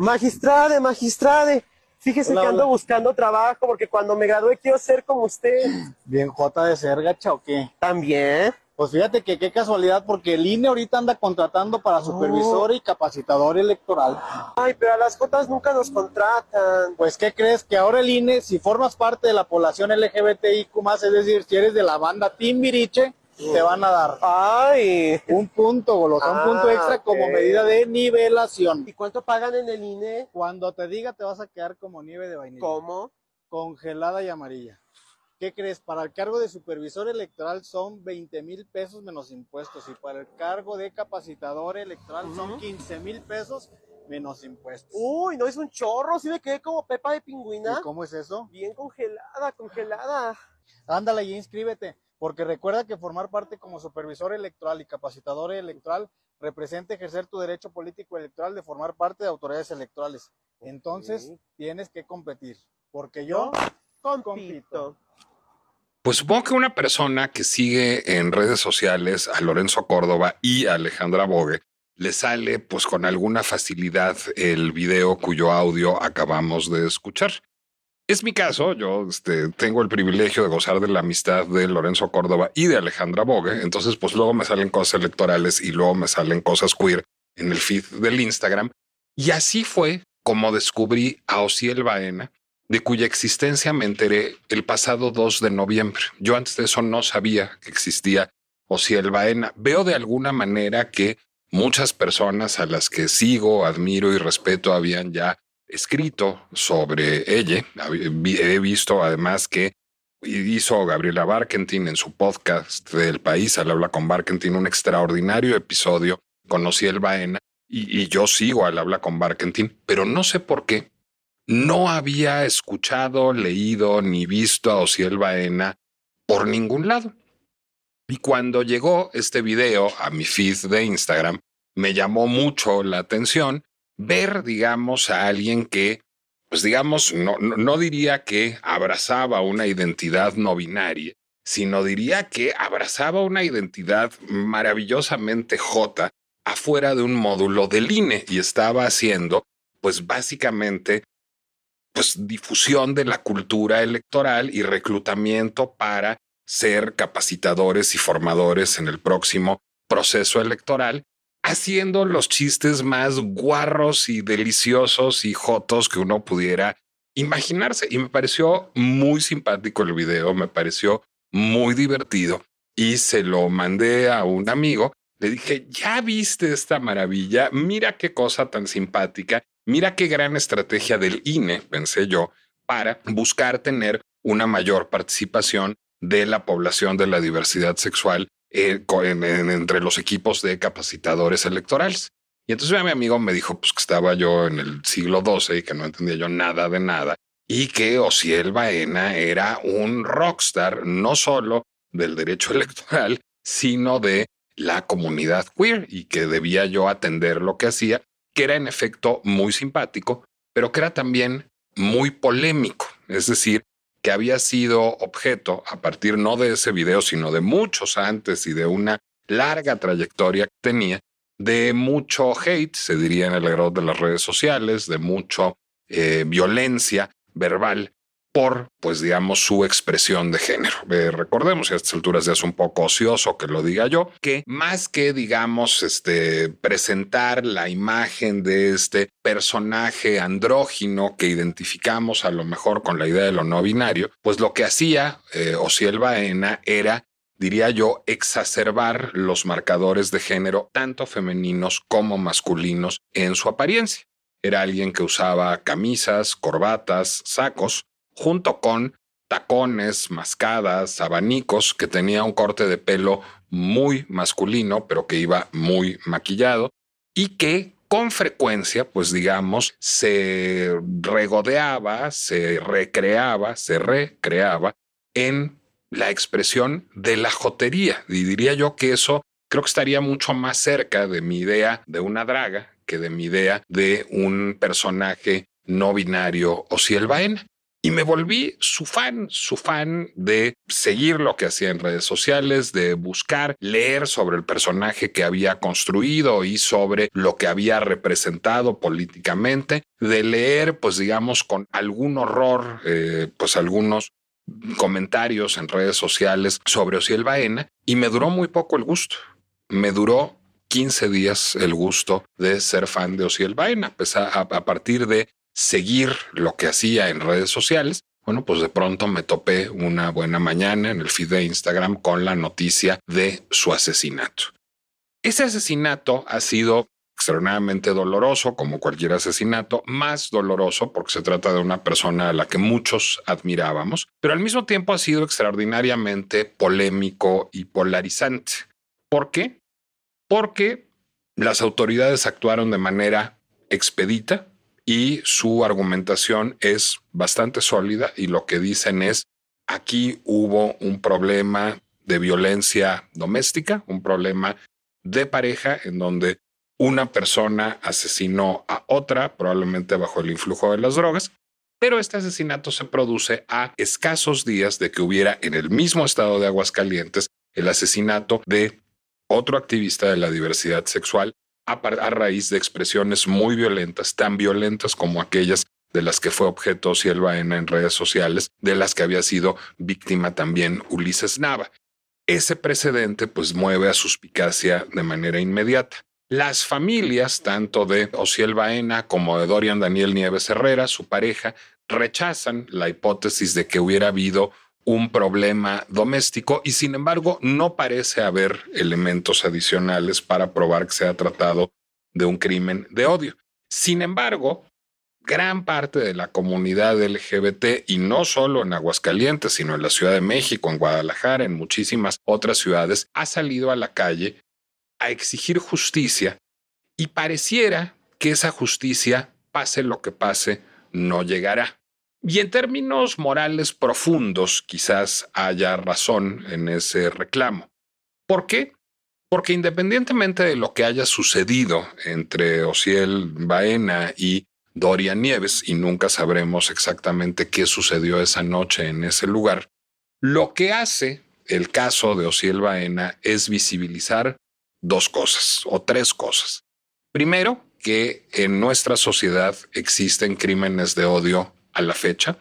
Magistrade, magistrade. Fíjese Hola, que ando hola. buscando trabajo porque cuando me gradué quiero ser como usted. Bien, J de ser gacha o qué? También. Pues fíjate que qué casualidad, porque el INE ahorita anda contratando para supervisor y capacitador electoral. Ay, pero a las Jotas nunca nos contratan. Pues, ¿qué crees? Que ahora el INE, si formas parte de la población LGBTIQ+, es decir, si eres de la banda Timbiriche, te van a dar Ay. un punto, golosa, un punto Ah, extra como medida de nivelación. ¿Y cuánto pagan en el INE? Cuando te diga, te vas a quedar como nieve de vainilla. ¿Cómo? Congelada y amarilla. ¿Qué crees? Para el cargo de supervisor electoral son 20 mil pesos menos impuestos y para el cargo de capacitador electoral son 15 mil pesos menos impuestos. Uy, no es un chorro, sí me quedé como Pepa de pingüina. ¿Y cómo es eso? Bien congelada, congelada. Ándale y inscríbete, porque recuerda que formar parte como supervisor electoral y capacitador electoral representa ejercer tu derecho político electoral de formar parte de autoridades electorales. Entonces, tienes que competir, porque yo Compito. Pues supongo que una persona que sigue en redes sociales a Lorenzo Córdoba y a Alejandra Bogue le sale pues con alguna facilidad el video cuyo audio acabamos de escuchar. Es mi caso, yo este, tengo el privilegio de gozar de la amistad de Lorenzo Córdoba y de Alejandra Bogue, entonces pues luego me salen cosas electorales y luego me salen cosas queer en el feed del Instagram. Y así fue como descubrí a Ociel Baena, de cuya existencia me enteré el pasado 2 de noviembre. Yo antes de eso no sabía que existía Ociel Baena. Veo de alguna manera que muchas personas a las que sigo, admiro y respeto habían ya escrito sobre ella. He visto además que hizo Gabriela Barkentin en su podcast del país, al habla con Barkentin, un extraordinario episodio con Ociel Baena y, y yo sigo al habla con Barkentin, pero no sé por qué no había escuchado, leído ni visto a Ociel Baena por ningún lado. Y cuando llegó este video a mi feed de Instagram, me llamó mucho la atención ver, digamos, a alguien que, pues digamos, no, no, diría que abrazaba una identidad no binaria, sino diría que abrazaba una identidad maravillosamente jota afuera de un módulo del INE y estaba haciendo, pues básicamente, pues difusión de la cultura electoral y reclutamiento para ser capacitadores y formadores en el próximo proceso electoral, haciendo los chistes más guarros y deliciosos y jotos que uno pudiera imaginarse. Y me pareció muy simpático el video, me pareció muy divertido y se lo mandé a un amigo. Le dije, ya viste esta maravilla, mira qué cosa tan simpática, mira qué gran estrategia del INE, pensé yo, para buscar tener una mayor participación de la población de la diversidad sexual eh, entre los equipos de capacitadores electorales. Y entonces mi amigo me dijo pues, que estaba yo en el siglo XII y que no entendía yo nada de nada y que Ociel Baena era un rockstar no solo del derecho electoral, sino de la comunidad queer y que debía yo atender lo que hacía, que era en efecto muy simpático, pero que era también muy polémico. Es decir, que había sido objeto a partir no de ese video, sino de muchos antes y de una larga trayectoria que tenía, de mucho hate, se diría en el argot de las redes sociales, de mucho eh, violencia verbal por, pues digamos, su expresión de género. Eh, recordemos, y a estas alturas ya es un poco ocioso que lo diga yo, que más que, digamos, este, presentar la imagen de este personaje andrógino que identificamos a lo mejor con la idea de lo no binario, pues lo que hacía eh, Ociel Baena era diría yo, exacerbar los marcadores de género, tanto femeninos como masculinos, en su apariencia. Era alguien que usaba camisas, corbatas, sacos, junto con tacones, mascadas, abanicos, que tenía un corte de pelo muy masculino, pero que iba muy maquillado y que con frecuencia, pues digamos, se regodeaba, se recreaba, se recreaba en la expresión de la jotería. Y diría yo que eso creo que estaría mucho más cerca de mi idea de una draga que de mi idea de un personaje no binario o si el Baena. Y me volví su fan, su fan de seguir lo que hacía en redes sociales, de buscar, leer sobre el personaje que había construido y sobre lo que había representado políticamente, de leer, pues digamos, con algún horror, eh, pues algunos comentarios en redes sociales sobre Osiel Baena y me duró muy poco el gusto. Me duró 15 días el gusto de ser fan de Osiel Baena, a, a partir de seguir lo que hacía en redes sociales. Bueno, pues de pronto me topé una buena mañana en el feed de Instagram con la noticia de su asesinato. Ese asesinato ha sido extremadamente doloroso, como cualquier asesinato, más doloroso porque se trata de una persona a la que muchos admirábamos, pero al mismo tiempo ha sido extraordinariamente polémico y polarizante. ¿Por qué? Porque las autoridades actuaron de manera expedita y su argumentación es bastante sólida y lo que dicen es, aquí hubo un problema de violencia doméstica, un problema de pareja en donde una persona asesinó a otra, probablemente bajo el influjo de las drogas, pero este asesinato se produce a escasos días de que hubiera en el mismo estado de Aguascalientes el asesinato de otro activista de la diversidad sexual a, raíz de expresiones muy violentas, tan violentas como aquellas de las que fue objeto Ciel en redes sociales, de las que había sido víctima también Ulises Nava. Ese precedente pues mueve a suspicacia de manera inmediata. Las familias, tanto de Osiel Baena como de Dorian Daniel Nieves Herrera, su pareja, rechazan la hipótesis de que hubiera habido un problema doméstico y sin embargo no parece haber elementos adicionales para probar que se ha tratado de un crimen de odio. Sin embargo, gran parte de la comunidad LGBT y no solo en Aguascalientes, sino en la Ciudad de México, en Guadalajara, en muchísimas otras ciudades, ha salido a la calle a exigir justicia y pareciera que esa justicia, pase lo que pase, no llegará. Y en términos morales profundos, quizás haya razón en ese reclamo. ¿Por qué? Porque independientemente de lo que haya sucedido entre Osiel Baena y Dorian Nieves, y nunca sabremos exactamente qué sucedió esa noche en ese lugar, lo que hace el caso de Osiel Baena es visibilizar dos cosas o tres cosas. Primero, que en nuestra sociedad existen crímenes de odio a la fecha.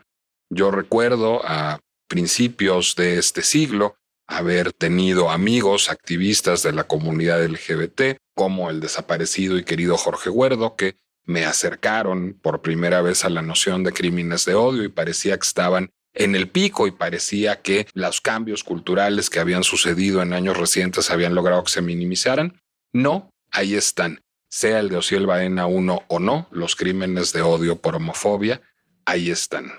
Yo recuerdo a principios de este siglo haber tenido amigos activistas de la comunidad LGBT, como el desaparecido y querido Jorge Huerdo, que me acercaron por primera vez a la noción de crímenes de odio y parecía que estaban en el pico y parecía que los cambios culturales que habían sucedido en años recientes habían logrado que se minimizaran. No, ahí están. Sea el de Osiel Baena 1 o no, los crímenes de odio por homofobia, ahí están.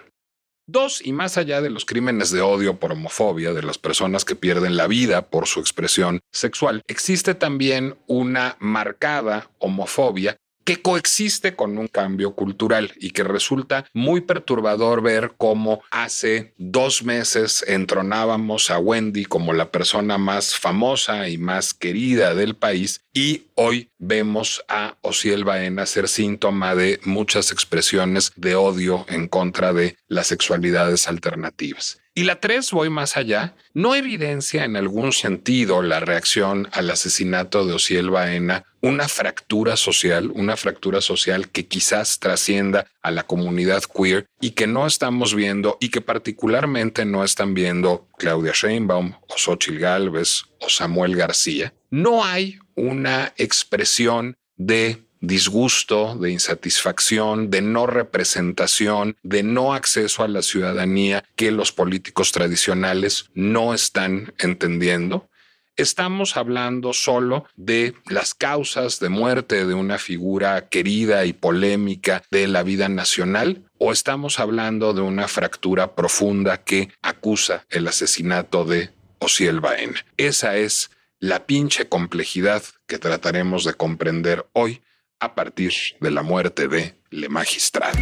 Dos, y más allá de los crímenes de odio por homofobia de las personas que pierden la vida por su expresión sexual, existe también una marcada homofobia que coexiste con un cambio cultural y que resulta muy perturbador ver cómo hace dos meses entronábamos a Wendy como la persona más famosa y más querida del país y hoy vemos a Osiel Baena ser síntoma de muchas expresiones de odio en contra de las sexualidades alternativas. Y la tres, voy más allá, no evidencia en algún sentido la reacción al asesinato de Osiel Baena una fractura social, una fractura social que quizás trascienda a la comunidad queer y que no estamos viendo y que particularmente no están viendo Claudia Sheinbaum o Xochitl Galvez o Samuel García. No hay una expresión de disgusto, de insatisfacción, de no representación, de no acceso a la ciudadanía que los políticos tradicionales no están entendiendo. Estamos hablando solo de las causas de muerte de una figura querida y polémica de la vida nacional ¿O estamos hablando de una fractura profunda que acusa el asesinato de Osiel Baena? Esa es la pinche complejidad que trataremos de comprender hoy a partir de la muerte de Le Magistral.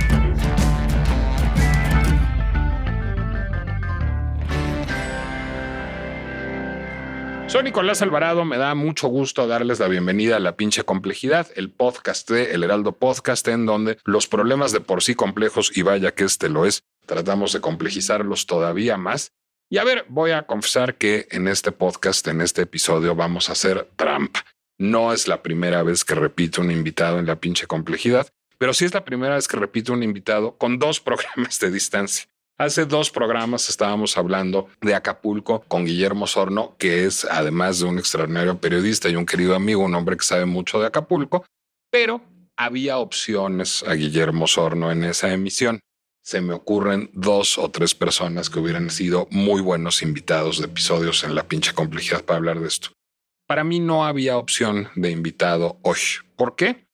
Soy Nicolás Alvarado, me da mucho gusto darles la bienvenida a La pinche complejidad, el podcast de El Heraldo Podcast, en donde los problemas de por sí complejos, y vaya que este lo es, tratamos de complejizarlos todavía más. Y a ver, voy a confesar que en este podcast, en este episodio, vamos a hacer trampa. No es la primera vez que repito un invitado en La pinche complejidad, pero sí es la primera vez que repito un invitado con dos programas de distancia. Hace dos programas estábamos hablando de Acapulco con Guillermo Sorno, que es además de un extraordinario periodista y un querido amigo, un hombre que sabe mucho de Acapulco, pero había opciones a Guillermo Sorno en esa emisión. Se me ocurren dos o tres personas que hubieran sido muy buenos invitados de episodios en la pinche complejidad para hablar de esto. Para mí no había opción de invitado hoy. ¿Por qué?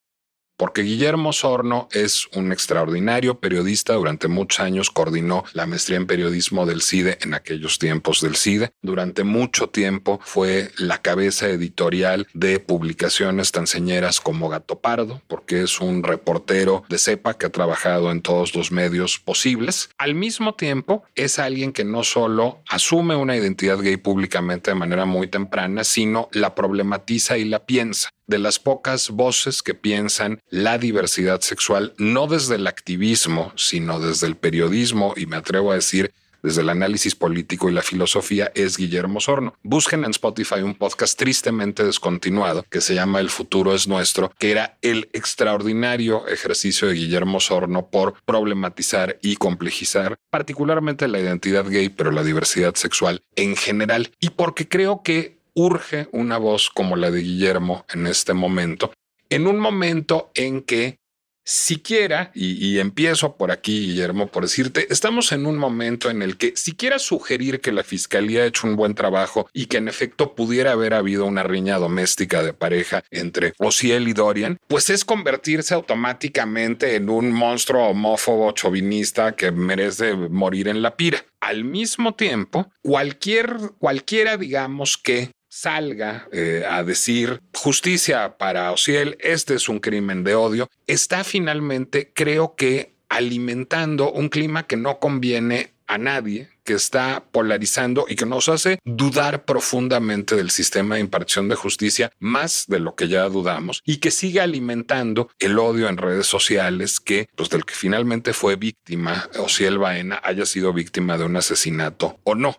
Porque Guillermo Sorno es un extraordinario periodista. Durante muchos años coordinó la maestría en periodismo del CIDE en aquellos tiempos del CIDE. Durante mucho tiempo fue la cabeza editorial de publicaciones tan señeras como Gato Pardo, porque es un reportero de cepa que ha trabajado en todos los medios posibles. Al mismo tiempo, es alguien que no solo asume una identidad gay públicamente de manera muy temprana, sino la problematiza y la piensa de las pocas voces que piensan la diversidad sexual, no desde el activismo, sino desde el periodismo y me atrevo a decir desde el análisis político y la filosofía es Guillermo Sorno. Busquen en Spotify un podcast tristemente descontinuado que se llama El futuro es nuestro, que era el extraordinario ejercicio de Guillermo Sorno por problematizar y complejizar particularmente la identidad gay, pero la diversidad sexual en general. Y porque creo que urge una voz como la de Guillermo en este momento, en un momento en que siquiera, y, empiezo por aquí, Guillermo, por decirte, estamos en un momento en el que siquiera sugerir que la fiscalía ha hecho un buen trabajo y que en efecto pudiera haber habido una riña doméstica de pareja entre Ociel y Dorian, pues es convertirse automáticamente en un monstruo homófobo chovinista que merece morir en la pira. Al mismo tiempo, cualquier, cualquiera, digamos que salga eh, a decir justicia para Ociel, este es un crimen de odio, está finalmente, creo que, alimentando un clima que no conviene a nadie, que está polarizando y que nos hace dudar profundamente del sistema de impartición de justicia, más de lo que ya dudamos, y que sigue alimentando el odio en redes sociales que, pues del que finalmente fue víctima, Ociel Baena, haya sido víctima de un asesinato o no.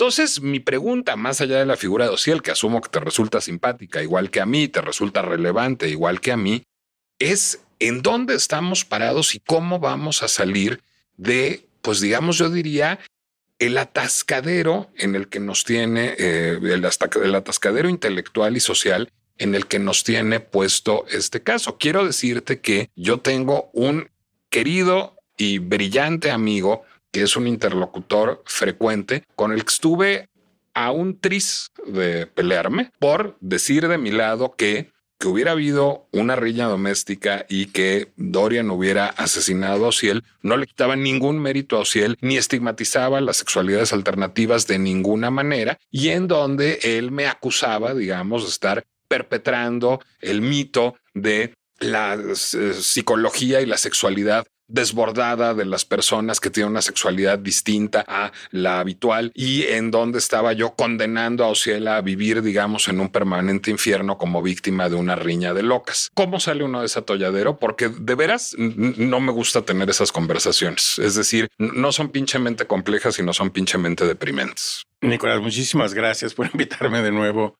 Entonces, mi pregunta, más allá de la figura de Ociel, que asumo que te resulta simpática, igual que a mí, te resulta relevante, igual que a mí, es en dónde estamos parados y cómo vamos a salir de, pues digamos, yo diría, el atascadero en el que nos tiene, eh, el, el atascadero intelectual y social en el que nos tiene puesto este caso. Quiero decirte que yo tengo un querido y brillante amigo que es un interlocutor frecuente con el que estuve a un tris de pelearme por decir de mi lado que que hubiera habido una riña doméstica y que Dorian hubiera asesinado a Ociel, no le quitaba ningún mérito a Ociel ni estigmatizaba las sexualidades alternativas de ninguna manera y en donde él me acusaba, digamos, de estar perpetrando el mito de la eh, psicología y la sexualidad desbordada de las personas que tienen una sexualidad distinta a la habitual y en donde estaba yo condenando a Ociela a vivir, digamos, en un permanente infierno como víctima de una riña de locas. ¿Cómo sale uno de ese atolladero? Porque de veras no me gusta tener esas conversaciones. Es decir, no son pinchemente complejas, sino son pinchemente deprimentes. Nicolás, muchísimas gracias por invitarme de nuevo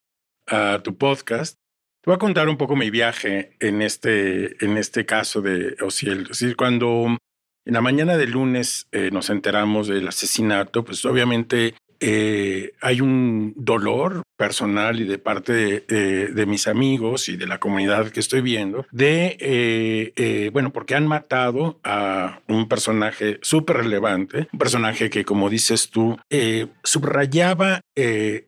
a tu podcast. Te voy a contar un poco mi viaje en este, en este caso de Ociel. Es decir, cuando en la mañana del lunes eh, nos enteramos del asesinato, pues obviamente eh, hay un dolor personal y de parte de, mis amigos y de la comunidad que estoy viendo, de, eh, bueno, porque han matado a un personaje súper relevante, un personaje que, como dices tú, subrayaba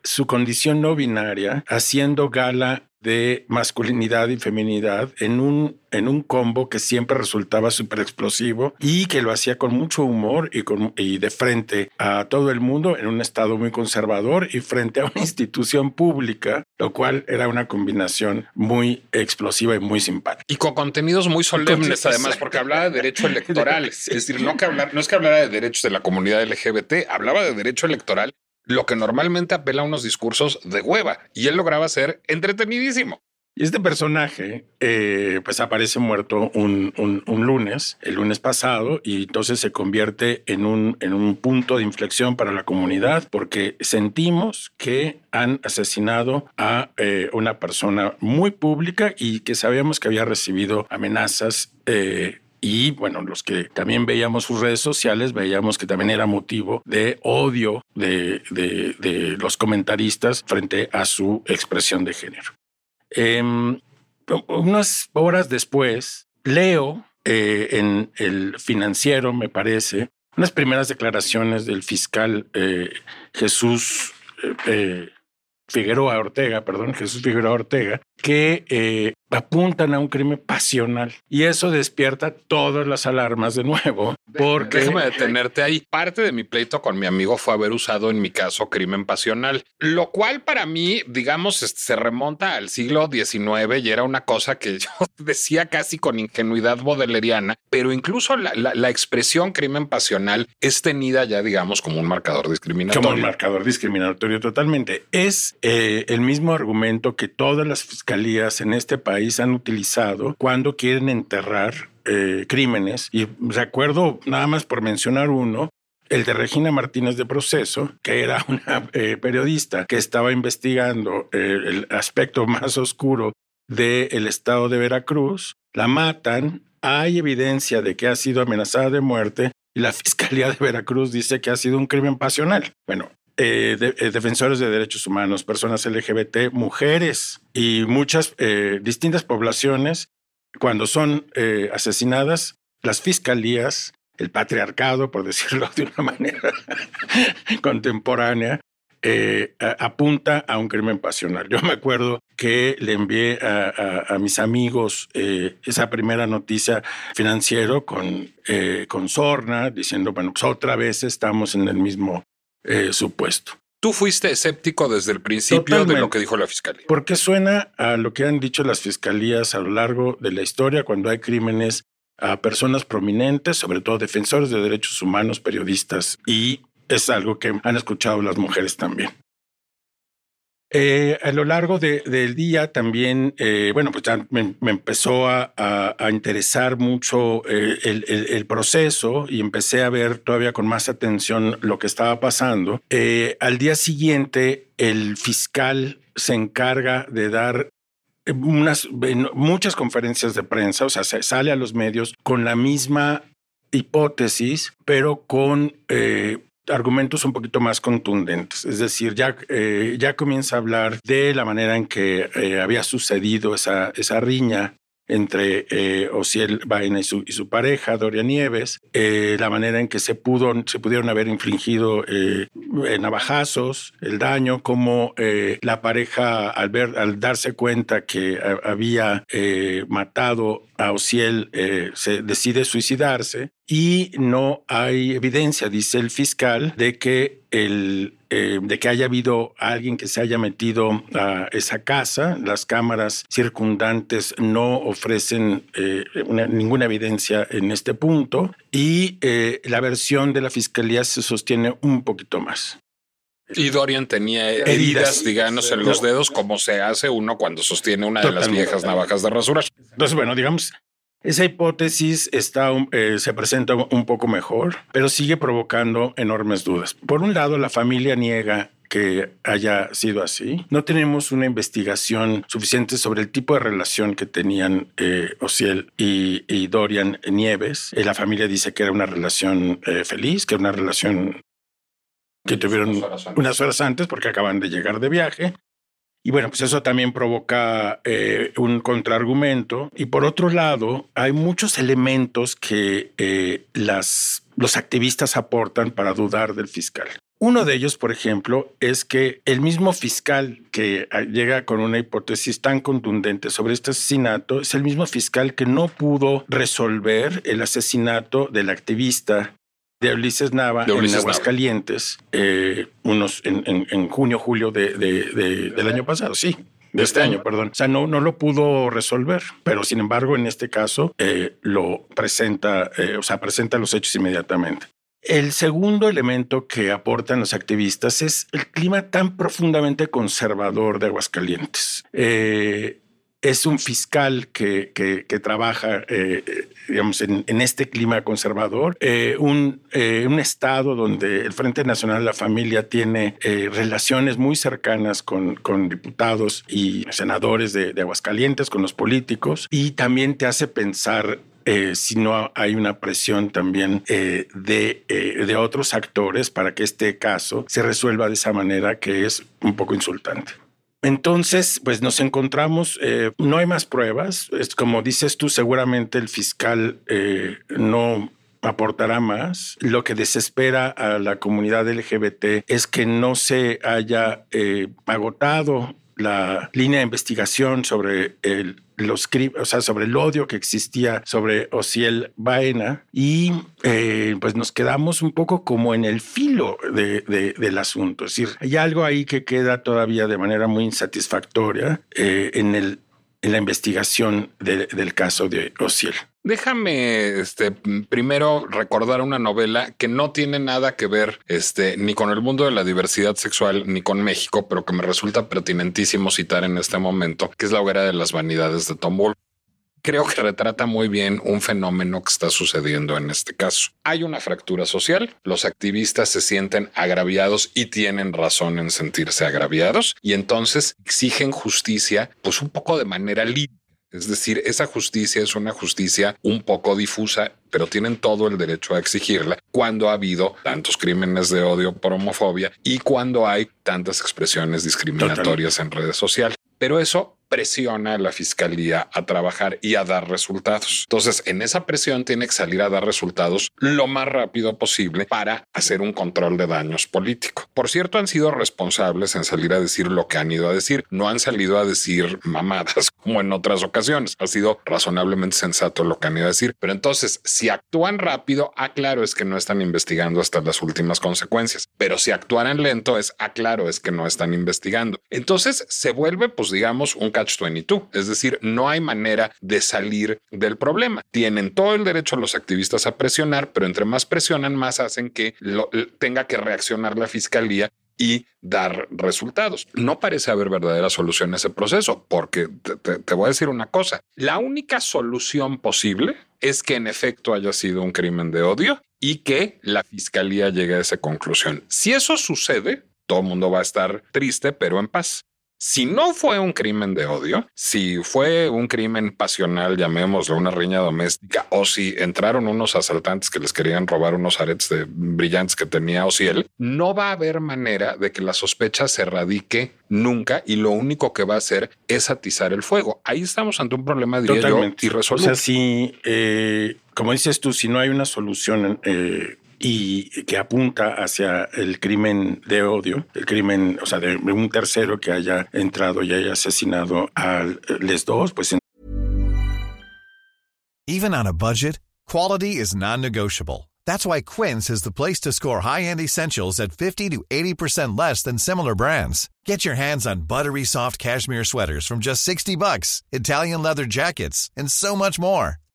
su condición no binaria, haciendo gala de masculinidad y feminidad en un, en un combo que siempre resultaba súper explosivo y que lo hacía con mucho humor y, con, y de frente a todo el mundo en un estado muy conservador y frente a una institución pública, lo cual era una combinación muy explosiva y muy simpática. Y con contenidos muy solemnes, además, porque hablaba de derechos electorales. Es decir, no, que hablar, no es que hablara de derechos de la comunidad LGBT, hablaba de derecho electoral lo que normalmente apela a unos discursos de hueva y él lograba ser entretenidísimo. Y este personaje, eh, pues aparece muerto un, un, lunes, el lunes pasado, y entonces se convierte en un, en un punto de inflexión para la comunidad porque sentimos que han asesinado a eh, una persona muy pública y que sabíamos que había recibido amenazas eh, y bueno, los que también veíamos sus redes sociales, veíamos que también era motivo de odio de, de, los comentaristas frente a su expresión de género. Em, unas horas después, leo eh, en el financiero, me parece, unas primeras declaraciones del fiscal eh, Jesús eh, Figueroa Ortega, perdón, Jesús Figueroa Ortega, que apuntan a un crimen pasional y eso despierta todas las alarmas de nuevo. Porque déjame detenerte ahí. Parte de mi pleito con mi amigo fue haber usado en mi caso crimen pasional, lo cual para mí, digamos, se remonta al siglo XIX y era una cosa que yo decía casi con ingenuidad bodeleriana, pero incluso la, expresión crimen pasional es tenida ya, digamos, como un marcador discriminatorio. Como un marcador discriminatorio totalmente. Es eh, el mismo argumento que todas las en este país han utilizado cuando quieren enterrar eh, crímenes. Y recuerdo, nada más por mencionar uno, el de Regina Martínez de Proceso, que era una eh, periodista que estaba investigando eh, el aspecto más oscuro del estado de Veracruz, la matan, hay evidencia de que ha sido amenazada de muerte y la Fiscalía de Veracruz dice que ha sido un crimen pasional. Bueno, eh, eh, defensores de derechos humanos, personas LGBT, mujeres y muchas eh, distintas poblaciones, cuando son asesinadas, las fiscalías, el patriarcado, por decirlo de una manera contemporánea, apunta a un crimen pasional. Yo me acuerdo que le envié a, mis amigos esa primera noticia financiero con, con Sorna, diciendo, bueno, pues otra vez estamos en el mismo eh, supuesto. Tú fuiste escéptico desde el principio de lo que dijo la fiscalía. Porque suena a lo que han dicho las fiscalías a lo largo de la historia cuando hay crímenes a personas prominentes, sobre todo defensores de derechos humanos, periodistas, y es algo que han escuchado las mujeres también. Eh, a lo largo del día también, eh, bueno, pues ya me, empezó a, interesar mucho eh, el, proceso y empecé a ver todavía con más atención lo que estaba pasando. al día siguiente, el fiscal se encarga de dar unas, muchas conferencias de prensa, o sea, se sale a los medios con la misma hipótesis, pero con argumentos un poquito más contundentes. Es decir, ya, eh, ya comienza a hablar de la manera en que eh, había sucedido esa, esa riña entre eh, Ociel Baena y su, pareja, Doria Nieves, eh, la manera en que se, pudo, se pudieron haber infligido eh, navajazos, el daño, como eh, la pareja al, darse cuenta que había matado a Ociel se decide suicidarse. Y no hay evidencia, dice el fiscal, de que el, eh, de que haya habido alguien que se haya metido a esa casa. Las cámaras circundantes no ofrecen eh, ninguna evidencia en este punto y eh, la versión de la fiscalía se sostiene un poquito más. Y Dorian tenía heridas, digamos, en los dedos, como se hace uno cuando sostiene una de las viejas navajas de rasura. Entonces, bueno, digamos, esa hipótesis está, eh, se presenta un poco mejor, pero sigue provocando enormes dudas. Por un lado, la familia niega que haya sido así. No tenemos una investigación suficiente sobre el tipo de relación que tenían eh, Ociel y, Dorian Nieves. Eh, la familia dice que era una relación eh, feliz, que era una relación que tuvieron unas horas antes porque acaban de llegar de viaje. Y bueno, pues eso también provoca eh, un contraargumento. Y por otro lado, hay muchos elementos que eh, las, los activistas aportan para dudar del fiscal. Uno de ellos, por ejemplo, es que el mismo fiscal que ah, llega con una hipótesis tan contundente sobre este asesinato es el mismo fiscal que no pudo resolver el asesinato del activista de Ulises Nava De Ulises en Nava. Aguascalientes, eh, en, junio, julio de- de- de- del año pasado, sí. De este año, perdón. O sea, no, no lo pudo resolver, pero sin embargo, en este caso, eh, lo presenta, eh, o sea, presenta los hechos inmediatamente. El segundo elemento que aportan los activistas es el clima tan profundamente conservador de Aguascalientes. Eh, es un fiscal que, que- que trabaja, eh, digamos, en, en este clima conservador, eh, un, eh, un estado donde el Frente Nacional de la Familia tiene eh, relaciones muy cercanas con, con diputados y senadores de, de Aguascalientes, con los políticos, y también te hace pensar eh, si no hay una presión también eh, de, eh, de otros actores para que este caso se resuelva de esa manera que es un poco insultante. Entonces, pues nos encontramos, eh, no hay más pruebas, es como dices tú, seguramente el fiscal eh, no aportará más. Lo que desespera a la comunidad LGBT es que no se haya eh, agotado la línea de investigación sobre el, los o sea, sobre el odio que existía sobre Ociel Baena y eh, pues nos quedamos un poco como en el filo de- de- del asunto. Es decir, hay algo ahí que queda todavía de manera muy insatisfactoria eh, en, el, en la investigación de- del caso de Ociel. Déjame este, primero recordar una novela que no tiene nada que ver este, ni con el mundo de la diversidad sexual ni con México, pero que me resulta pertinentísimo citar en este momento, que es La hoguera de las vanidades de Tom Wolfe. Creo que retrata muy bien un fenómeno que está sucediendo en este caso. Hay una fractura social, los activistas se sienten agraviados y tienen razón en sentirse agraviados y entonces exigen justicia pues un poco de manera libre. Es decir, esa justicia es una justicia un poco difusa, pero tienen todo el derecho a exigirla cuando ha habido tantos crímenes de odio por homofobia y cuando hay tantas expresiones discriminatorias en redes sociales. Pero eso presiona a la fiscalía a trabajar y a dar resultados. Entonces, en esa presión tiene que salir a dar resultados lo más rápido posible para hacer un control de daños político. Por cierto, han sido responsables en salir a decir lo que han ido a decir. No han salido a decir mamadas como en otras ocasiones. Ha sido razonablemente sensato lo que han ido a decir. Pero entonces, si actúan rápido, aclaro es que no están investigando hasta las últimas consecuencias. Pero si actuaran lento, es aclaro es que no están investigando. Entonces se vuelve, pues digamos, un catch-22. Es decir, no hay manera de salir del problema. Tienen todo el derecho los activistas a presionar, pero entre más presionan, más hacen que tenga que reaccionar la fiscalía y dar resultados. No parece haber verdadera solución a ese proceso, porque te, te- te voy a decir una cosa. La única solución posible es que en efecto haya sido un crimen de odio y que la fiscalía llegue a esa conclusión. Si eso sucede, todo el mundo va a estar triste, pero en paz. Si no fue un crimen de odio, si fue un crimen pasional, llamémoslo una riña doméstica, o si entraron unos asaltantes que les querían robar unos aretes de brillantes que tenía Ociel, no va a haber manera de que la sospecha se radique nunca y lo único que va a hacer es atizar el fuego. Ahí estamos ante un problema, diría Totalmente. yo, O irresoluble. sea, si, eh, como dices tú, si no hay una solución eh, y que apunta hacia el crimen de odio, el crimen, o sea, de un tercero que haya entrado y haya asesinado a les dos, pues Even on a budget, quality is non-negotiable. That's why Quince is the place to score high-end essentials at 50 to 80% less than similar brands. Get your hands on buttery soft cashmere sweaters from just 60 bucks, Italian leather jackets, and so much more.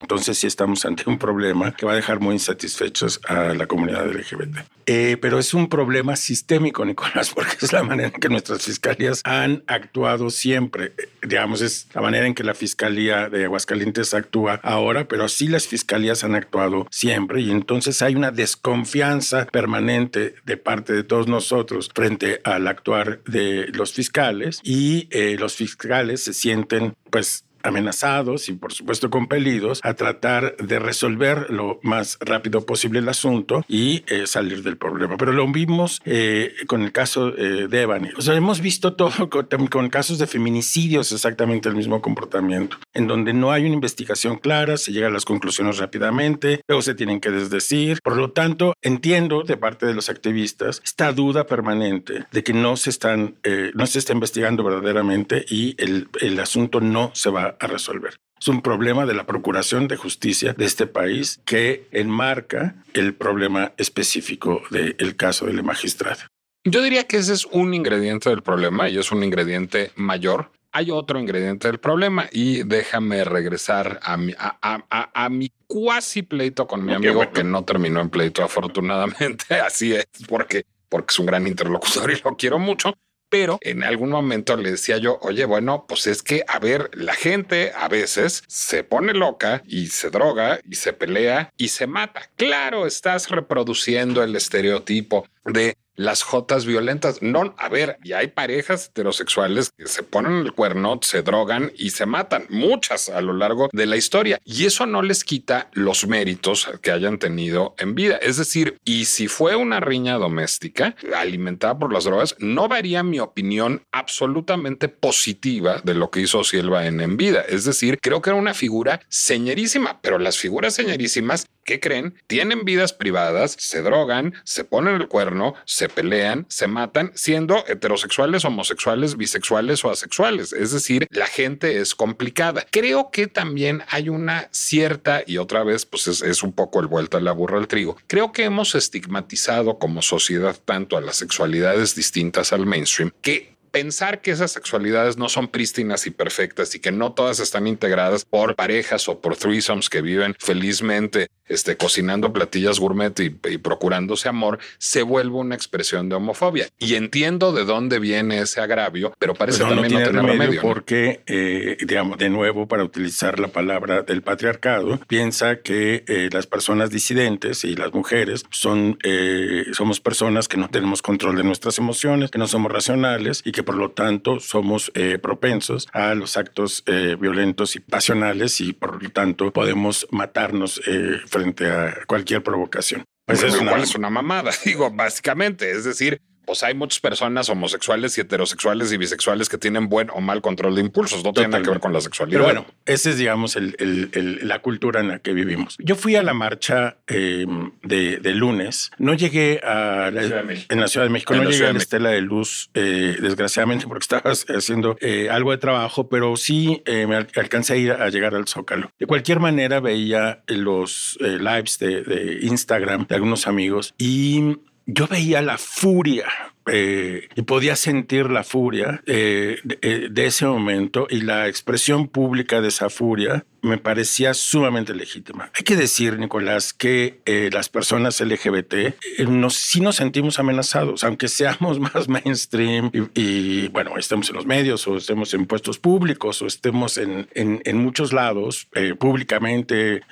Entonces sí estamos ante un problema que va a dejar muy insatisfechos a la comunidad LGBT. Eh, pero es un problema sistémico, Nicolás, porque es la manera en que nuestras fiscalías han actuado siempre. Eh, Digamos, es la manera en que la Fiscalía de Aguascalientes actúa ahora, pero sí las fiscalías han actuado siempre y entonces hay una desconfianza permanente de parte de todos nosotros frente al actuar de los fiscales y eh, los fiscales se sienten pues amenazados y por supuesto compelidos a tratar de resolver lo más rápido posible el asunto y eh, salir del problema. Pero lo vimos eh, con el caso eh, de Evany. O sea, hemos visto todo con, con casos de feminicidios exactamente el mismo comportamiento, en donde no hay una investigación clara, se llega a las conclusiones rápidamente, luego se tienen que desdecir. Por lo tanto, entiendo de parte de los activistas esta duda permanente de que no se están, no se está investigando verdaderamente y el, el asunto no se va a resolver. Es un problema de la Procuración de Justicia de este país que enmarca el problema específico del caso del magistrado. Yo diría que ese es un ingrediente del problema y es un ingrediente mayor. Hay otro ingrediente del problema y déjame regresar a mi, a, mi cuasi pleito con mi amigo que no terminó en pleito afortunadamente. Así es, porque, porque es un gran interlocutor y lo quiero mucho pero en algún momento le decía yo, oye, bueno, pues es que, a ver, la gente a veces se pone loca y se droga y se pelea y se mata. Claro, estás reproduciendo el estereotipo de las jotas violentas. No, a ver, y hay parejas heterosexuales que se ponen el cuerno, se drogan y se matan, muchas a lo largo de la historia. Y eso no les quita los méritos que hayan tenido en vida. Es decir, y si fue una riña doméstica alimentada por las drogas, no varía mi opinión absolutamente positiva de lo que hizo Silva en, en vida. Es decir, creo que era una figura señerísima, pero las figuras señerísimas ¿qué creen? Tienen vidas privadas, se drogan, se ponen el cuerno, se pelean, se matan, siendo heterosexuales, homosexuales, bisexuales o asexuales. Es decir, la gente es complicada. Creo que también hay una cierta, y otra vez, pues es, un poco el vuelta a la burra al trigo. Creo que hemos estigmatizado como sociedad tanto a las sexualidades distintas al mainstream que pensar que esas sexualidades no son prístinas y perfectas y que no todas están integradas por parejas o por threesomes que viven felizmente este, cocinando platillas gourmet y, procurándose amor, se vuelve una expresión de homofobia. Y entiendo de dónde viene ese agravio, pero parece también no, tener remedio. Porque, eh, digamos, de nuevo, para utilizar la palabra del patriarcado, piensa que eh, las personas disidentes y las mujeres son, eh, somos personas que no tenemos control de nuestras emociones, que no somos racionales y que por lo tanto somos propensos a los actos violentos y pasionales y por lo tanto podemos matarnos frente a cualquier provocación. Pues es, una... es una mamada, digo, básicamente. Es decir, pues hay muchas personas homosexuales y heterosexuales y bisexuales que tienen buen o mal control de impulsos, no tiene nada que ver con la sexualidad. Pero bueno, esa es, digamos, la cultura en la que vivimos. Yo fui a la marcha em, de, lunes, no llegué a la, en la Ciudad de México, no llegué a la Estela de Luz, eh, desgraciadamente, porque estaba haciendo eh, algo de trabajo, pero sí eh, me alcancé a ir a llegar al Zócalo. De cualquier manera, veía los lives de, de Instagram de algunos amigos y yo veía la furia eh, y podía sentir la furia eh, eh, de, ese momento y la expresión pública de esa furia me parecía sumamente legítima. Hay que decir, Nicolás, que las personas LGBT nos, sí nos sentimos amenazados, aunque seamos más mainstream y, bueno, estemos en los medios o estemos en puestos públicos o estemos en, en, muchos lados públicamente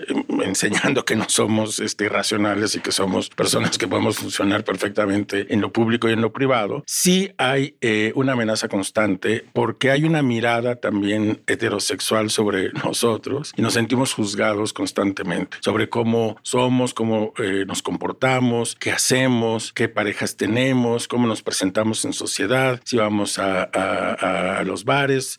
enseñando que no somos este, irracionales y que somos personas que podemos funcionar perfectamente en lo público y en lo privado sí hay eh, una amenaza constante porque hay una mirada también heterosexual sobre nosotros y nos sentimos juzgados constantemente sobre cómo somos, cómo eh, nos comportamos, qué hacemos, qué parejas tenemos, cómo nos presentamos en sociedad, si vamos a los bares,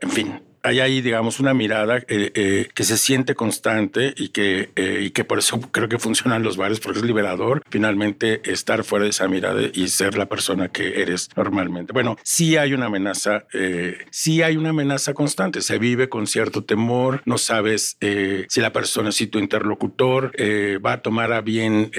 en fin, hay ahí, digamos, una mirada eh, eh, que se siente constante y que, eh, y que por eso creo que funcionan los bares, porque es liberador finalmente estar fuera de esa mirada y ser la persona que eres normalmente. Bueno, sí hay una amenaza, sí hay una amenaza constante, se vive con cierto temor, no sabes si la persona, si tu interlocutor va a tomar a bien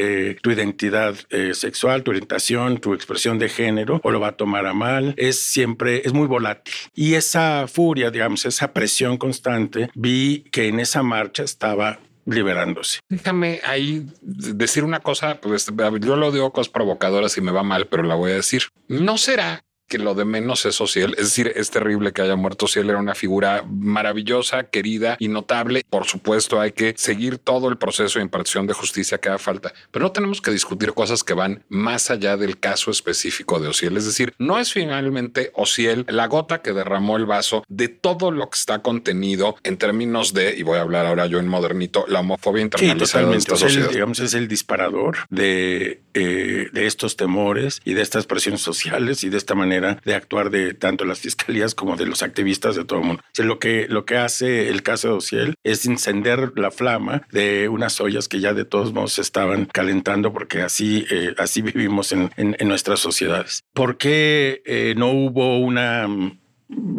tu identidad sexual, tu orientación, tu expresión de género, o lo va a tomar a mal, es siempre, es muy volátil. Y esa furia, digamos, es esa presión constante, vi que en esa marcha estaba liberándose. Déjame ahí decir una cosa, pues yo lo digo cosas provocadoras y me va mal, pero la voy a decir. ¿No será que lo de menos es Ociel. Es decir, es terrible que haya muerto Ociel. Era una figura maravillosa, querida y notable. Por supuesto, hay que seguir todo el proceso de impartición de justicia que haga falta, pero no tenemos que discutir cosas que van más allá del caso específico de Ociel. Es decir, no es finalmente Ociel la gota que derramó el vaso de todo lo que está contenido en términos de, y voy a hablar ahora yo en modernito, la homofobia internalizada esta Es el, sociedad. digamos, es el disparador de, eh, de estos temores y de estas presiones sociales y de esta manera de actuar de tanto las fiscalías como de los activistas de todo el mundo. Lo, que, lo que hace el caso de Ociel es encender la flama de unas ollas que ya de todos modos se estaban calentando porque así, eh, así vivimos en, en, nuestras sociedades. ¿Por qué eh, no hubo una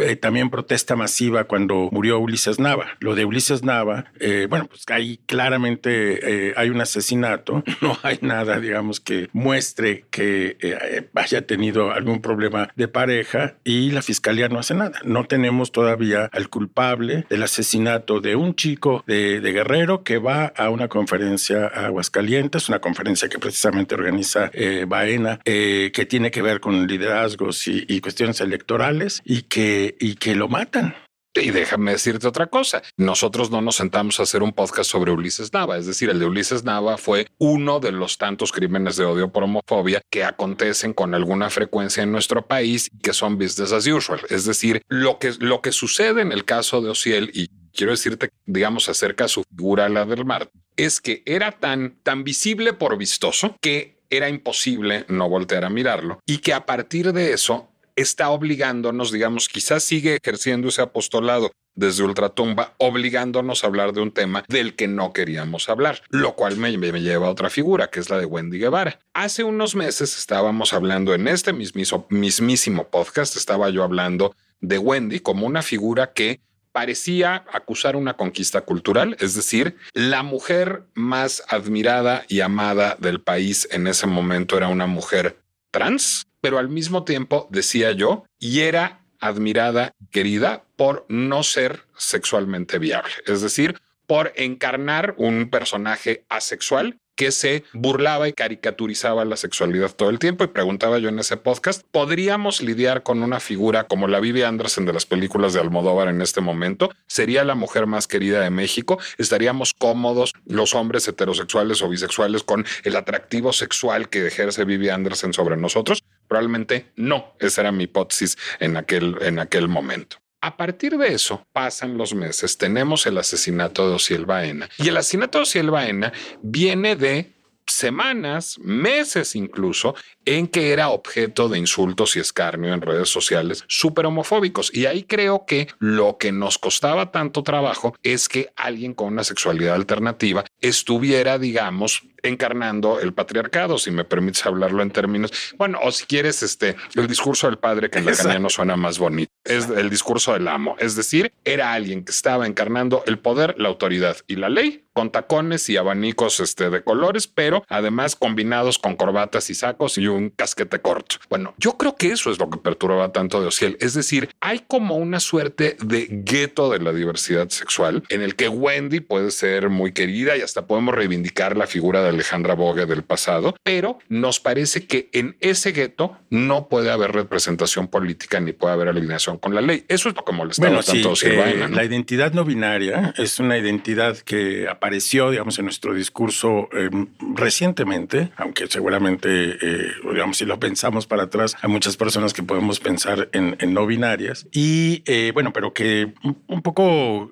eh, también protesta masiva cuando murió Ulises Nava. Lo de Ulises Nava, eh, bueno, pues ahí claramente eh, hay un asesinato, no hay nada, digamos, que muestre que eh, haya tenido algún problema de pareja y la fiscalía no hace nada. No tenemos todavía al culpable del asesinato de un chico de, de Guerrero que va a una conferencia a Aguascalientes, una conferencia que precisamente organiza eh, Baena, que tiene que ver con liderazgos y, y cuestiones electorales y que y que lo matan. Y déjame decirte otra cosa. Nosotros no nos sentamos a hacer un podcast sobre Ulises Nava. Es decir, el de Ulises Nava fue uno de los tantos crímenes de odio por homofobia que acontecen con alguna frecuencia en nuestro país y que son business as usual. Es decir, lo que, lo que sucede en el caso de Ociel y quiero decirte, digamos, acerca de su figura, la del mar, es que era tan, tan visible por vistoso que era imposible no voltear a mirarlo y que a partir de eso está obligándonos, digamos, quizás sigue ejerciendo ese apostolado desde Ultratumba, obligándonos a hablar de un tema del que no queríamos hablar, lo cual me, me, lleva a otra figura, que es la de Wendy Guevara. Hace unos meses estábamos hablando en este mismísimo podcast, estaba yo hablando de Wendy como una figura que parecía acusar una conquista cultural, es decir, la mujer más admirada y amada del país en ese momento era una mujer trans, pero al mismo tiempo, decía yo, y era admirada y querida por no ser sexualmente viable, es decir, por encarnar un personaje asexual que se burlaba y caricaturizaba la sexualidad todo el tiempo y preguntaba yo en ese podcast, ¿podríamos lidiar con una figura como la Vivi Anderson de las películas de Almodóvar en este momento? ¿Sería la mujer más querida de México? ¿Estaríamos cómodos los hombres heterosexuales o bisexuales con el atractivo sexual que ejerce Vivi Anderson sobre nosotros? Probablemente no. Esa era mi hipótesis en aquel, en aquel momento. A partir de eso, pasan los meses, tenemos el asesinato de Ociel Baena. Y el asesinato de Ociel Baena viene de semanas, meses incluso, en que era objeto de insultos y escarnio en redes sociales súper homofóbicos. Y ahí creo que lo que nos costaba tanto trabajo es que alguien con una sexualidad alternativa estuviera, digamos, encarnando el patriarcado, si me permites hablarlo en términos, bueno, o si quieres, este, el discurso del padre que en lacaniano suena más bonito, es el discurso del amo, es decir, era alguien que estaba encarnando el poder, la autoridad y la ley con tacones y abanicos este, de colores, pero además combinados con corbatas y sacos y un casquete corto. Bueno, yo creo que eso es lo que perturba tanto de Ociel, es decir, hay como una suerte de gueto de la diversidad sexual en el que Wendy puede ser muy querida y hasta podemos reivindicar la figura de Alejandra Bogue del pasado, pero nos parece que en ese gueto no puede haber representación política ni puede haber alineación con la ley. Eso es lo que molestaba bueno, tanto sí, eh. La identidad no binaria es una identidad que apareció, digamos, en nuestro discurso eh, recientemente, aunque seguramente, eh, digamos, si lo pensamos para atrás, hay muchas personas que podemos pensar en, en no binarias. Y eh, bueno, pero que un, un poco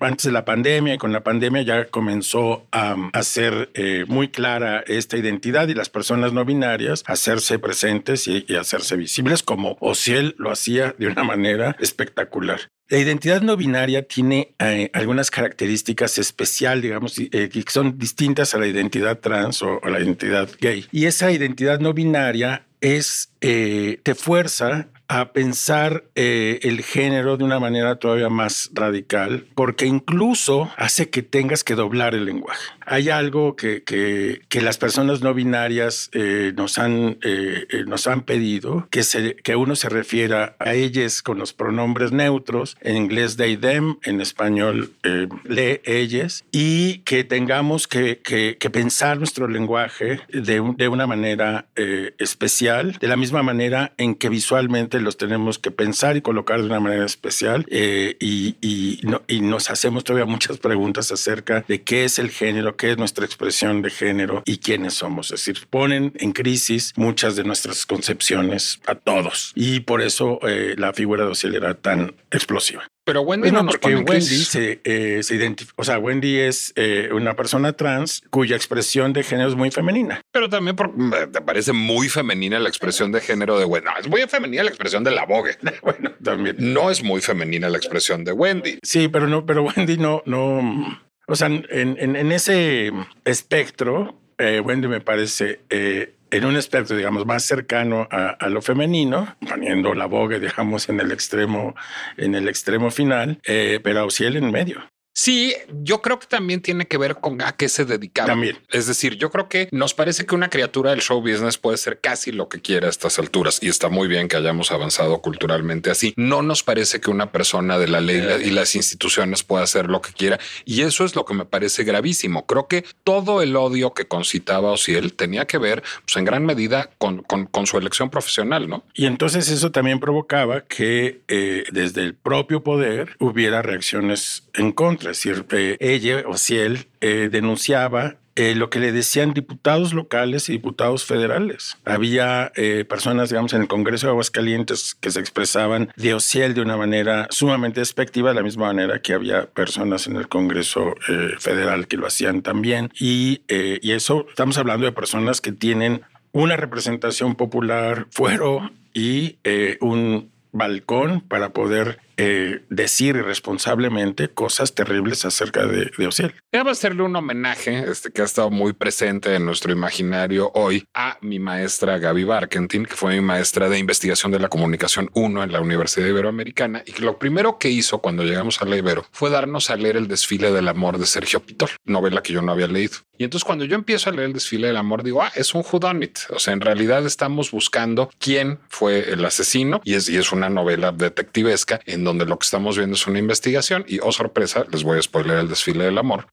antes de la pandemia y con la pandemia ya comenzó a, a ser muy clara esta identidad y las personas no binarias hacerse presentes y, y hacerse visibles como Ociel lo hacía de una manera espectacular. La identidad no binaria tiene eh, algunas características especiales, digamos, eh, que son distintas a la identidad trans o a la identidad gay. Y esa identidad no binaria es, eh, te fuerza a pensar el género de una manera todavía más radical, porque incluso hace que tengas que doblar el lenguaje. Hay algo que, que, que las personas no binarias eh, nos, han, eh, eh, nos han pedido, que, se, que uno se refiera a ellas con los pronombres neutros, en inglés they, them, en español eh, le, ellas, y que tengamos que, que, pensar nuestro lenguaje de, un- de una manera eh, especial, de la misma manera en que visualmente los tenemos que pensar y colocar de una manera especial, y, y, no- y nos hacemos todavía muchas preguntas acerca de qué es el género, qué es nuestra expresión de género y quiénes somos. Es decir, ponen en crisis muchas de nuestras concepciones a todos. Y por eso eh, la figura de Ociel era tan explosiva. Pero Wendy Bueno, no nos porque Wendy se, eh, se identifica, o sea, Wendy es eh, una persona trans cuya expresión de género es muy femenina. Pero también por- te parece muy femenina la expresión de género de Wendy. No, es muy femenina la expresión de la Vogue. Bueno, también. No es muy femenina la expresión de Wendy. Sí, pero no, pero Wendy no, no, o sea, en, en- en ese espectro, eh, Wendy me parece eh, en un espectro, digamos, más cercano a, lo femenino, poniendo la boga, digamos, en el extremo, en el extremo final, eh, pero Auxiel en medio. Sí, yo creo que también tiene que ver con a qué se dedicaba. También. Es decir, yo creo que nos parece que una criatura del show business puede ser casi lo que quiera a estas alturas y está muy bien que hayamos avanzado culturalmente así. No nos parece que una persona de la ley y las instituciones pueda hacer lo que quiera y eso es lo que me parece gravísimo. Creo que todo el odio que concitaba Ociel tenía que ver pues, en gran medida con, con- con su elección profesional, ¿no? Y entonces eso también provocaba que eh, desde el propio poder hubiera reacciones en contra. Decir, eh, ella o si él eh, denunciaba eh, lo que le decían diputados locales y diputados federales. Había personas, digamos, en el Congreso de Aguascalientes que se expresaban de Ociel de una manera sumamente despectiva, de la misma manera que había personas en el Congreso federal que lo hacían también. Y, y eso, estamos hablando de personas que tienen una representación popular, fuero y un balcón para poder eh, decir irresponsablemente cosas terribles acerca de, de Ociel. Debo hacerle un homenaje este, que ha estado muy presente en nuestro imaginario hoy a mi maestra Gaby Barkentin, que fue mi maestra de investigación de la comunicación 1 en la Universidad Iberoamericana y que lo primero que hizo cuando llegamos a la Ibero fue darnos a leer el desfile del amor de Sergio Pitol, novela que yo no había leído. Y entonces cuando yo empiezo a leer el desfile del amor, digo, ah, es un whodunit. O sea, en realidad estamos buscando quién fue el asesino y es, y es una novela detectivesca en donde lo que estamos viendo es una investigación y, oh sorpresa, les voy a spoiler el desfile del amor.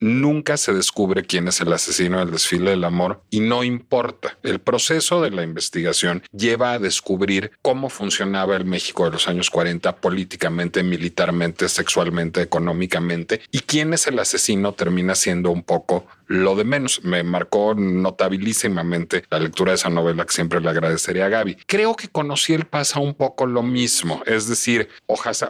Nunca se descubre quién es el asesino del desfile del amor y no importa. El proceso de la investigación lleva a descubrir cómo funcionaba el México de los años 40 políticamente, militarmente, sexualmente, económicamente y quién es el asesino termina siendo un poco lo de menos. Me marcó notabilísimamente la lectura de esa novela que siempre le agradecería a Gaby. Creo que conocí el pasa un poco lo mismo. Es decir,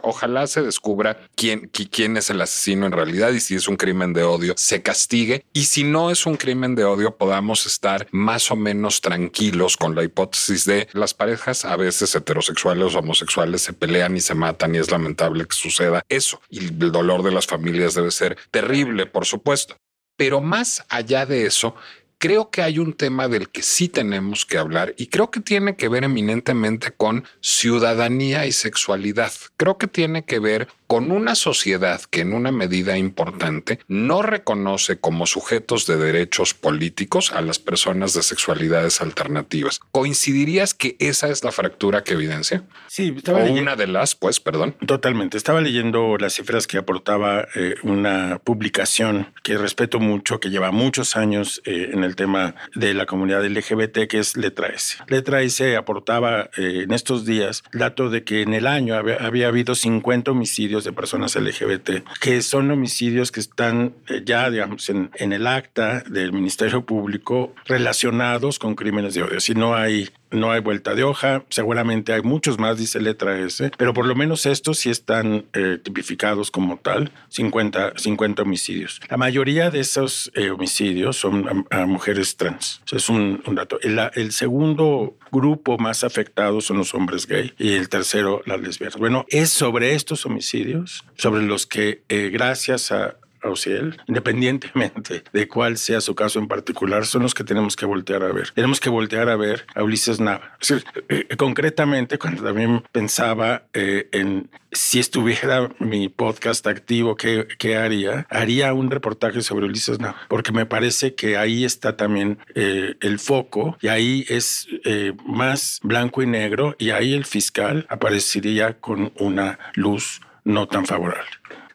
ojalá, se descubra quién, qui- quién es el asesino en realidad y si es un crimen de odio se castigue. Y si no es un crimen de odio, podamos estar más o menos tranquilos con la hipótesis de las parejas a veces heterosexuales o homosexuales se pelean y se matan y es lamentable que suceda eso. Y el dolor de las familias debe ser terrible, por supuesto. Pero más allá de eso, creo que hay un tema del que sí tenemos que hablar y creo que tiene que ver eminentemente con ciudadanía y sexualidad. Creo que tiene que ver con una sociedad que en una medida importante no reconoce como sujetos de derechos políticos a las personas de sexualidades alternativas. ¿Coincidirías que esa es la fractura que evidencia? Sí, O estaba leyendo. una de las, pues, perdón. Totalmente. Estaba leyendo las cifras que aportaba eh, una publicación que respeto mucho, que lleva muchos años eh, en el tema de la comunidad LGBT, que es Letra S. Letra S aportaba eh, en estos días dato de que en el año había, había habido 50 homicidios de personas LGBT, que son homicidios que están eh, ya, digamos, en, en el acta del Ministerio Público relacionados con crímenes de odio. Si no hay no hay vuelta de hoja, seguramente hay muchos más, dice letra S, pero por lo menos estos sí están eh, tipificados como tal, 50, 50 homicidios. La mayoría de esos eh, homicidios son a, mujeres trans. Es un, dato. El, el, segundo grupo más afectado son los hombres gay y el tercero las lesbianas. Bueno, es sobre estos homicidios, sobre los que eh, gracias a a Ociel, independientemente de cuál sea su caso en particular, son los que tenemos que voltear a ver. Tenemos que voltear a ver a Ulises Nava. Decir, eh, concretamente, cuando también pensaba eh, en si estuviera mi podcast activo, ¿qué, ¿qué, haría? Haría un reportaje sobre Ulises Nava, porque me parece que ahí está también eh, el foco y ahí es eh, más blanco y negro y ahí el fiscal aparecería con una luz no tan favorable.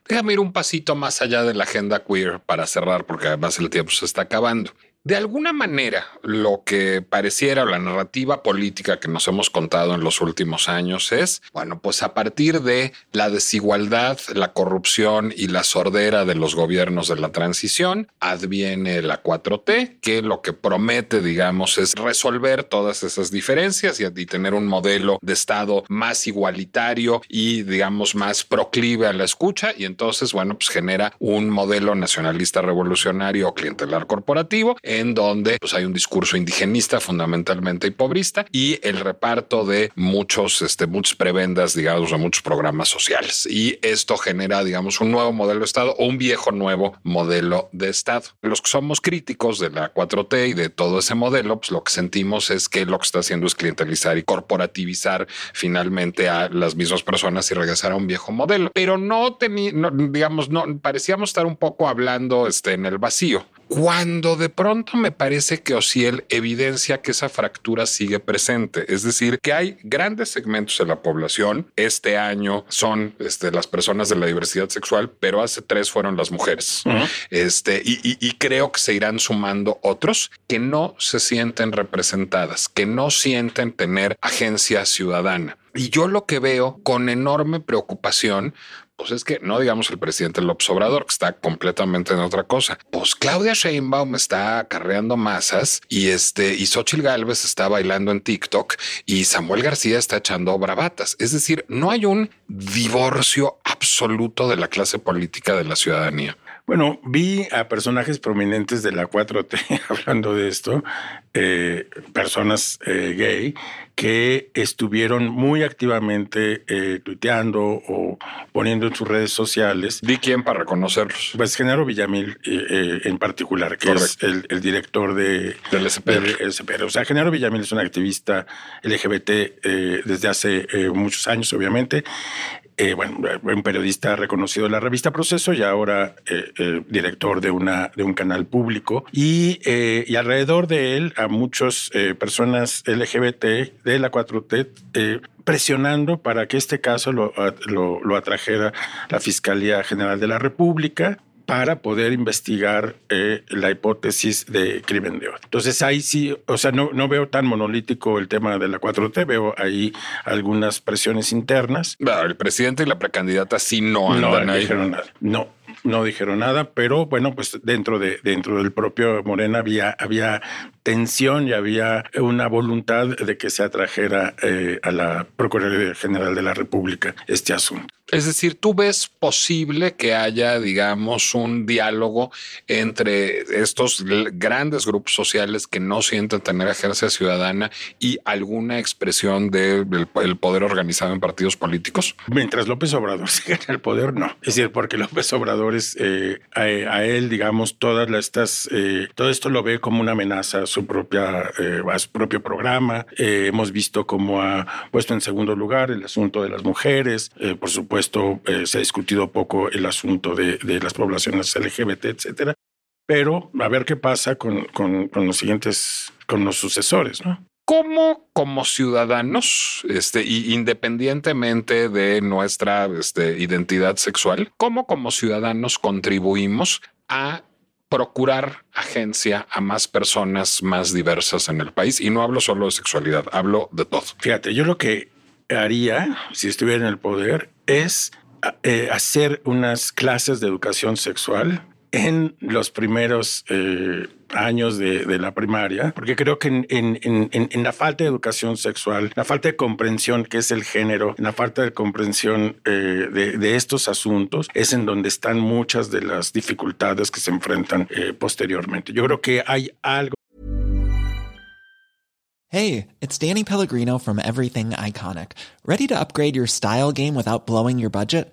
Déjame ir un pasito más allá de la agenda queer para cerrar, porque además el tiempo se está acabando. De alguna manera, lo que pareciera la narrativa política que nos hemos contado en los últimos años es, bueno, pues a partir de la desigualdad, la corrupción y la sordera de los gobiernos de la transición, adviene la 4T, que lo que promete, digamos, es resolver todas esas diferencias y, y tener un modelo de Estado más igualitario y, digamos, más proclive a la escucha. Y entonces, bueno, pues genera un modelo nacionalista revolucionario o clientelar corporativo en donde pues, hay un discurso indigenista fundamentalmente y pobrista y el reparto de muchos, este, muchas prebendas, digamos, a muchos programas sociales. Y esto genera, digamos, un nuevo modelo de Estado o un viejo nuevo modelo de Estado. Los que somos críticos de la 4T y de todo ese modelo, pues lo que sentimos es que lo que está haciendo es clientelizar y corporativizar finalmente a las mismas personas y regresar a un viejo modelo. Pero no tenía, digamos, no parecíamos estar un poco hablando este, en el vacío cuando de pronto me parece que Ociel evidencia que esa fractura sigue presente, es decir, que hay grandes segmentos de la población, este año son este, las personas de la diversidad sexual, pero hace tres fueron las mujeres. Uh -huh. este, y, y, y creo que se irán sumando otros que no se sienten representadas, que no sienten tener agencia ciudadana. Y yo lo que veo con enorme preocupación pues es que no digamos el presidente López Obrador, que está completamente en otra cosa. Pues Claudia Sheinbaum está acarreando masas y este y Xochitl Galvez está bailando en TikTok y Samuel García está echando bravatas. Es decir, no hay un divorcio absoluto de la clase política de la ciudadanía. Bueno, vi a personajes prominentes de la 4T hablando de esto, eh, personas eh, gay, que estuvieron muy activamente eh, tuiteando o poniendo en sus redes sociales. ¿Di quién para reconocerlos? Pues Genaro Villamil eh, en particular, que Correcto. es el, el, director de, del SPR. Del SPR. O sea, Genaro Villamil es un activista LGBT eh, desde hace muchos años, obviamente. Eh, bueno, un periodista reconocido de la revista Proceso y ahora eh, eh, director de, una, de un canal público. Y, alrededor de él a muchas personas LGBT de la 4T presionando para que este caso lo, lo, atrajera la Fiscalía General de la República para poder investigar eh, la hipótesis de crimen de odio. Entonces ahí sí, o sea, no, no veo tan monolítico el tema de la 4T, veo ahí algunas presiones internas. Bueno, el presidente y la precandidata sí no andan no ahí. dijeron nada. No, no dijeron nada, pero bueno, pues dentro, de, dentro del propio Morena había, había tensión y había una voluntad de que se atrajera eh, a la Procuraduría General de la República este asunto. Es decir, tú ves posible que haya, digamos, un diálogo entre estos grandes grupos sociales que no sienten tener agencia ciudadana y alguna expresión del de el poder organizado en partidos políticos. Mientras López Obrador siga en el poder, no. Es decir, porque López Obrador es eh, a, a, él, digamos, todas estas, eh, todo esto lo ve como una amenaza a su propia, eh, a su propio programa. hemos visto cómo ha puesto en segundo lugar el asunto de las mujeres, por supuesto supuesto, eh, se ha discutido poco el asunto de, de, las poblaciones LGBT, etcétera. Pero a ver qué pasa con, con, con los siguientes, con los sucesores, ¿no? ¿Cómo como ciudadanos, este, independientemente de nuestra este, identidad sexual, cómo como ciudadanos contribuimos a procurar agencia a más personas más diversas en el país? Y no hablo solo de sexualidad, hablo de todo. Fíjate, yo lo que haría si estuviera en el poder es eh, hacer unas clases de educación sexual en los primeros eh, años de, la primaria, porque creo que en, la falta de educación sexual, la falta de comprensión que es el género, la falta de comprensión eh, de, de, estos asuntos, es en donde están muchas de las dificultades que se enfrentan eh, posteriormente. Yo creo que hay algo. Hey, it's Danny Pellegrino from Everything Iconic. ¿Ready to upgrade your style game without blowing your budget?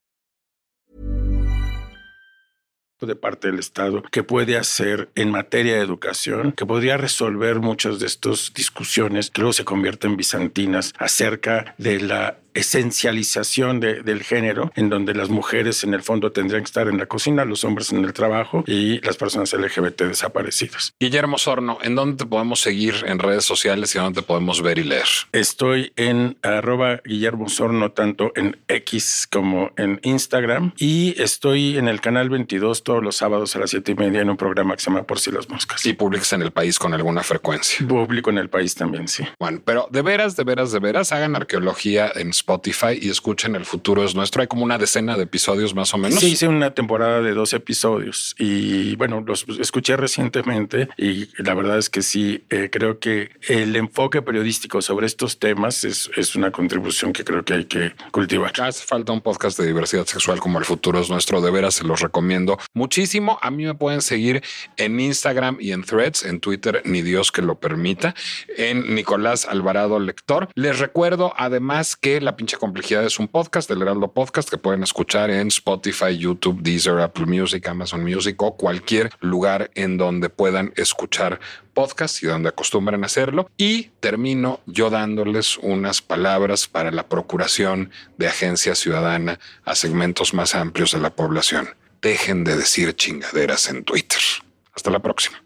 De parte del Estado que puede hacer en materia de educación, que podría resolver muchas de estas discusiones que luego se convierten bizantinas acerca de la esencialización de, del género, en donde las mujeres en el fondo tendrían que estar en la cocina, los hombres en el trabajo y las personas LGBT desaparecidas. Guillermo Sorno, ¿en dónde te podemos seguir en redes sociales y dónde te podemos ver y leer? Estoy en arroba Guillermo Sorno, tanto en X como en Instagram, y estoy en el canal 22 todos los sábados a las siete y media en un programa que se llama Por si las moscas. Y publicas en el país con alguna frecuencia. Público en el país también, sí. Bueno, pero de veras, de veras, de veras, hagan arqueología en Spotify y escuchen El futuro es nuestro. Hay como una decena de episodios más o menos. Sí, hice una temporada de dos episodios y bueno, los escuché recientemente y la verdad es que sí, eh, creo que el enfoque periodístico sobre estos temas es, es una contribución que creo que hay que cultivar. Hace falta un podcast de diversidad sexual como El futuro es nuestro. De veras, se los recomiendo muchísimo. A mí me pueden seguir en Instagram y en Threads, en Twitter, ni Dios que lo permita, en Nicolás Alvarado Lector. Les recuerdo además que La pinche complejidad es un podcast, el Heraldo Podcast, que pueden escuchar en Spotify, YouTube, Deezer, Apple Music, Amazon Music o cualquier lugar en donde puedan escuchar podcast y donde acostumbran hacerlo. Y termino yo dándoles unas palabras para la procuración de agencia ciudadana a segmentos más amplios de la población. Dejen de decir chingaderas en Twitter. Hasta la próxima.